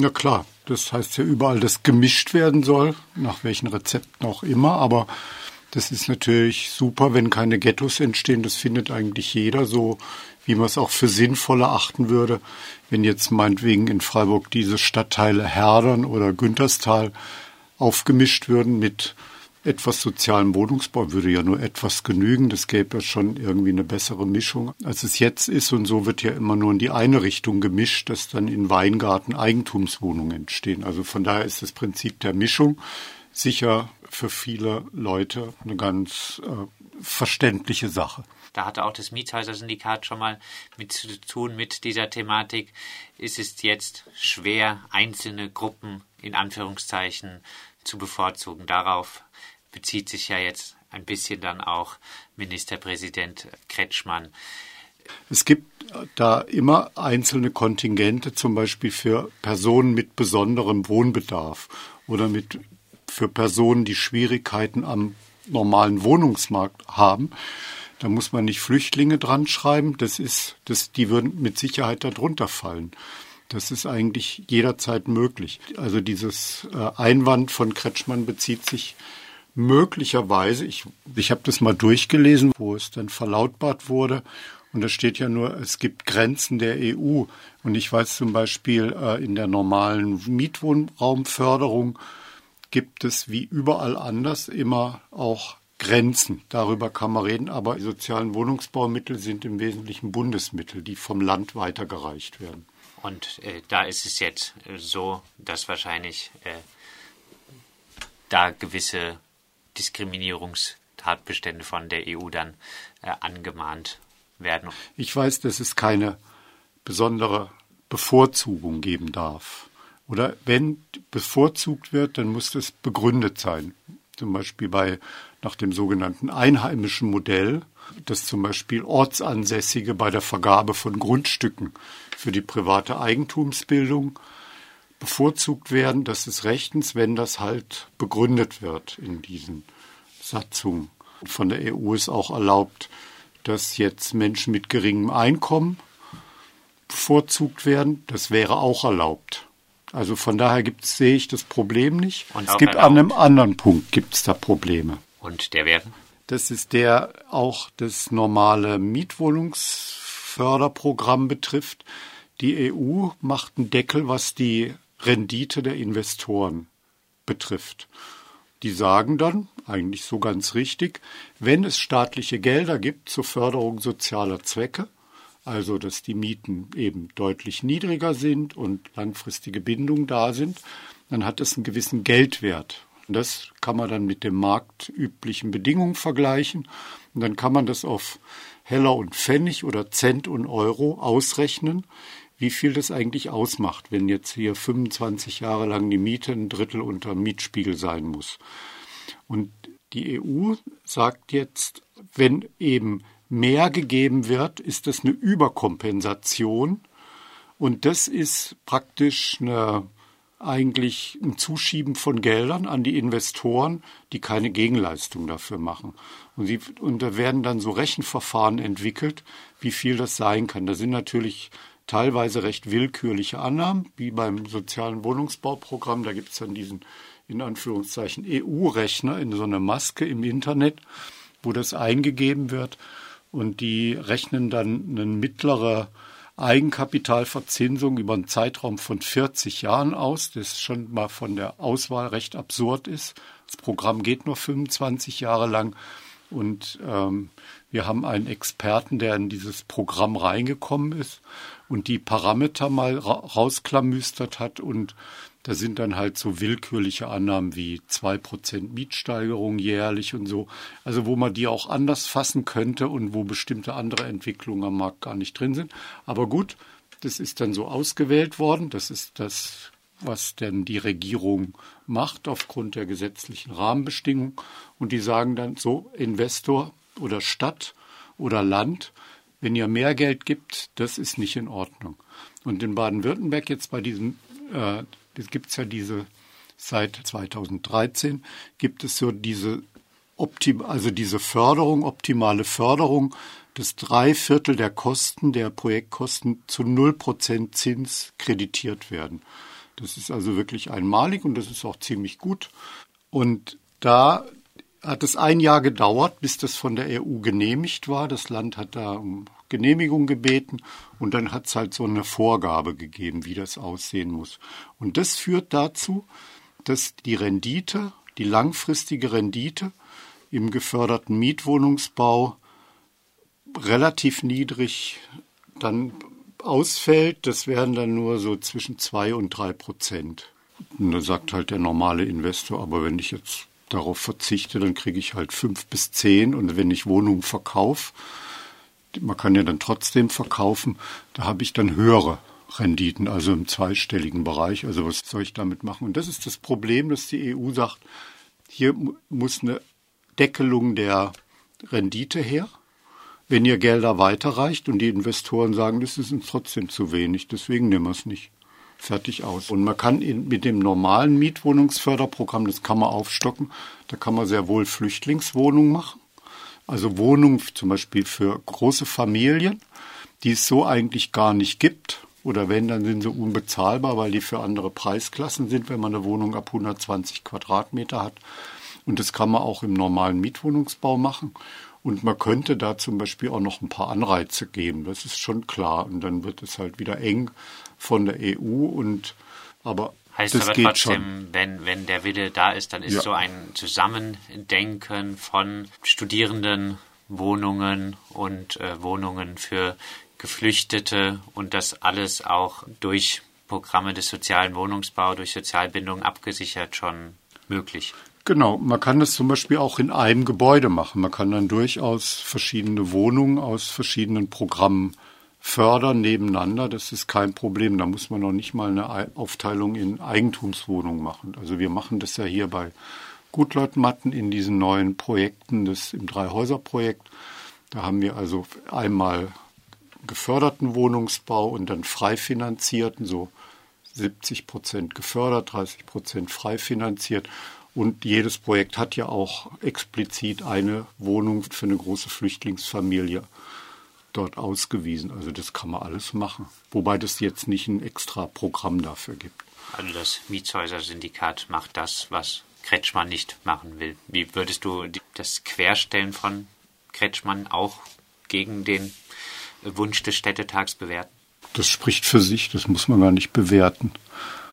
Na klar, das heißt ja überall, dass gemischt werden soll, nach welchen Rezepten auch immer, aber das ist natürlich super, wenn keine Ghettos entstehen. Das findet eigentlich jeder so, wie man es auch für sinnvoll erachten würde, wenn jetzt meinetwegen in Freiburg diese Stadtteile Herdern oder Günterstal aufgemischt würden mit etwas sozialem Wohnungsbau würde ja nur etwas genügen. Das gäbe ja schon irgendwie eine bessere Mischung, als es jetzt ist. Und so wird ja immer nur in die eine Richtung gemischt, dass dann in Weingarten Eigentumswohnungen entstehen. Also von daher ist das Prinzip der Mischung sicher für viele Leute eine ganz äh, verständliche Sache. Da hatte auch das Mietshäuser-Syndikat schon mal mit zu tun mit dieser Thematik. Ist es jetzt schwer, einzelne Gruppen in Anführungszeichen zu bevorzugen? Darauf bezieht sich ja jetzt ein bisschen dann auch Ministerpräsident Kretschmann. Es gibt da immer einzelne Kontingente, zum Beispiel für Personen mit besonderem Wohnbedarf oder mit, für Personen, die Schwierigkeiten am normalen Wohnungsmarkt haben. Da muss man nicht Flüchtlinge dran schreiben. Das ist, das, die würden mit Sicherheit darunter fallen. Das ist eigentlich jederzeit möglich. Also dieses äh, Einwand von Kretschmann bezieht sich möglicherweise, ich, ich habe das mal durchgelesen, wo es dann verlautbart wurde. Und da steht ja nur, es gibt Grenzen der EU. Und ich weiß zum Beispiel, äh, in der normalen Mietwohnraumförderung gibt es wie überall anders immer auch Grenzen. Darüber kann man reden, aber die sozialen Wohnungsbaumittel sind im Wesentlichen Bundesmittel, die vom Land weitergereicht werden. Und äh, da ist es jetzt äh, so, dass wahrscheinlich äh, da gewisse Diskriminierungstatbestände von der EU dann äh, angemahnt werden. Ich weiß, dass es keine besondere Bevorzugung geben darf. Oder wenn bevorzugt wird, dann muss das begründet sein. Zum Beispiel bei nach dem sogenannten einheimischen Modell, dass zum Beispiel Ortsansässige bei der Vergabe von Grundstücken für die private Eigentumsbildung bevorzugt werden. Das ist rechtens, wenn das halt begründet wird in diesen Satzungen. Von der EU ist auch erlaubt, dass jetzt Menschen mit geringem Einkommen bevorzugt werden. Das wäre auch erlaubt. Also von daher gibt's, sehe ich das Problem nicht. Und es gibt erlaubt. an einem anderen Punkt gibt's da Probleme. Und der wäre? Das ist der auch das normale Mietwohnungsförderprogramm betrifft. Die EU macht einen Deckel, was die Rendite der Investoren betrifft. Die sagen dann, eigentlich so ganz richtig, wenn es staatliche Gelder gibt zur Förderung sozialer Zwecke, also dass die Mieten eben deutlich niedriger sind und langfristige Bindungen da sind, dann hat es einen gewissen Geldwert. Und das kann man dann mit den marktüblichen Bedingungen vergleichen. Und dann kann man das auf Heller und Pfennig oder Cent und Euro ausrechnen, wie viel das eigentlich ausmacht, wenn jetzt hier 25 Jahre lang die Miete ein Drittel unter Mietspiegel sein muss. Und die EU sagt jetzt, wenn eben mehr gegeben wird, ist das eine Überkompensation. Und das ist praktisch eine, eigentlich ein Zuschieben von Geldern an die Investoren, die keine Gegenleistung dafür machen. Und, sie, und da werden dann so Rechenverfahren entwickelt, wie viel das sein kann. Da sind natürlich teilweise recht willkürliche Annahmen, wie beim sozialen Wohnungsbauprogramm. Da gibt es dann diesen in Anführungszeichen EU-Rechner in so einer Maske im Internet, wo das eingegeben wird und die rechnen dann eine mittlere Eigenkapitalverzinsung über einen Zeitraum von 40 Jahren aus, das schon mal von der Auswahl recht absurd ist. Das Programm geht nur 25 Jahre lang und ähm, wir haben einen Experten, der in dieses Programm reingekommen ist und die Parameter mal ra rausklamüstert hat und da sind dann halt so willkürliche Annahmen wie zwei Prozent Mietsteigerung jährlich und so. Also wo man die auch anders fassen könnte und wo bestimmte andere Entwicklungen am Markt gar nicht drin sind. Aber gut, das ist dann so ausgewählt worden. Das ist das, was denn die Regierung macht aufgrund der gesetzlichen Rahmenbestimmungen. Und die sagen dann so, Investor oder Stadt oder Land, wenn ihr mehr Geld gibt, das ist nicht in Ordnung. Und in Baden-Württemberg jetzt bei diesem, äh, gibt es ja diese, seit 2013 gibt es so diese Optim also diese Förderung, optimale Förderung, dass drei Viertel der Kosten, der Projektkosten zu null Prozent Zins kreditiert werden. Das ist also wirklich einmalig und das ist auch ziemlich gut. Und da hat es ein Jahr gedauert, bis das von der EU genehmigt war. Das Land hat da um Genehmigung gebeten und dann hat es halt so eine Vorgabe gegeben, wie das aussehen muss. Und das führt dazu, dass die Rendite, die langfristige Rendite im geförderten Mietwohnungsbau relativ niedrig dann ausfällt. Das wären dann nur so zwischen zwei und drei Prozent. Und da sagt halt der normale Investor, aber wenn ich jetzt darauf verzichte, dann kriege ich halt fünf bis zehn. Und wenn ich Wohnungen verkaufe, man kann ja dann trotzdem verkaufen, da habe ich dann höhere Renditen, also im zweistelligen Bereich. Also was soll ich damit machen? Und das ist das Problem, dass die EU sagt, hier muss eine Deckelung der Rendite her. Wenn ihr Gelder weiterreicht und die Investoren sagen, das ist uns trotzdem zu wenig, deswegen nehmen wir es nicht. Fertig aus. Und man kann in, mit dem normalen Mietwohnungsförderprogramm, das kann man aufstocken, da kann man sehr wohl Flüchtlingswohnungen machen. Also Wohnungen zum Beispiel für große Familien, die es so eigentlich gar nicht gibt. Oder wenn, dann sind sie unbezahlbar, weil die für andere Preisklassen sind, wenn man eine Wohnung ab 120 Quadratmeter hat. Und das kann man auch im normalen Mietwohnungsbau machen. Und man könnte da zum Beispiel auch noch ein paar Anreize geben. Das ist schon klar. Und dann wird es halt wieder eng von der EU und aber Heißt das aber geht trotzdem, schon. wenn, wenn der Wille da ist, dann ist Ja. so ein Zusammendenken von Studierendenwohnungen und äh, Wohnungen für Geflüchtete und das alles auch durch Programme des sozialen Wohnungsbau, durch Sozialbindung abgesichert schon möglich. Genau, man kann das zum Beispiel auch in einem Gebäude machen. Man kann dann durchaus verschiedene Wohnungen aus verschiedenen Programmen fördern nebeneinander. Das ist kein Problem. Da muss man noch nicht mal eine Ei- Aufteilung in Eigentumswohnungen machen. Also wir machen das ja hier bei Gutleutmatten in diesen neuen Projekten, das im Dreihäuser-Projekt. Da haben wir also einmal geförderten Wohnungsbau und dann frei finanzierten, so 70 Prozent gefördert, 30 Prozent frei finanziert. Und jedes Projekt hat ja auch explizit eine Wohnung für eine große Flüchtlingsfamilie dort ausgewiesen. Also das kann man alles machen. Wobei das jetzt nicht ein extra Programm dafür gibt. Also das Mietshäuser-Syndikat macht das, was Kretschmann nicht machen will. Wie würdest du das Querstellen von Kretschmann auch gegen den Wunsch des Städtetags bewerten? Das spricht für sich, das muss man gar nicht bewerten.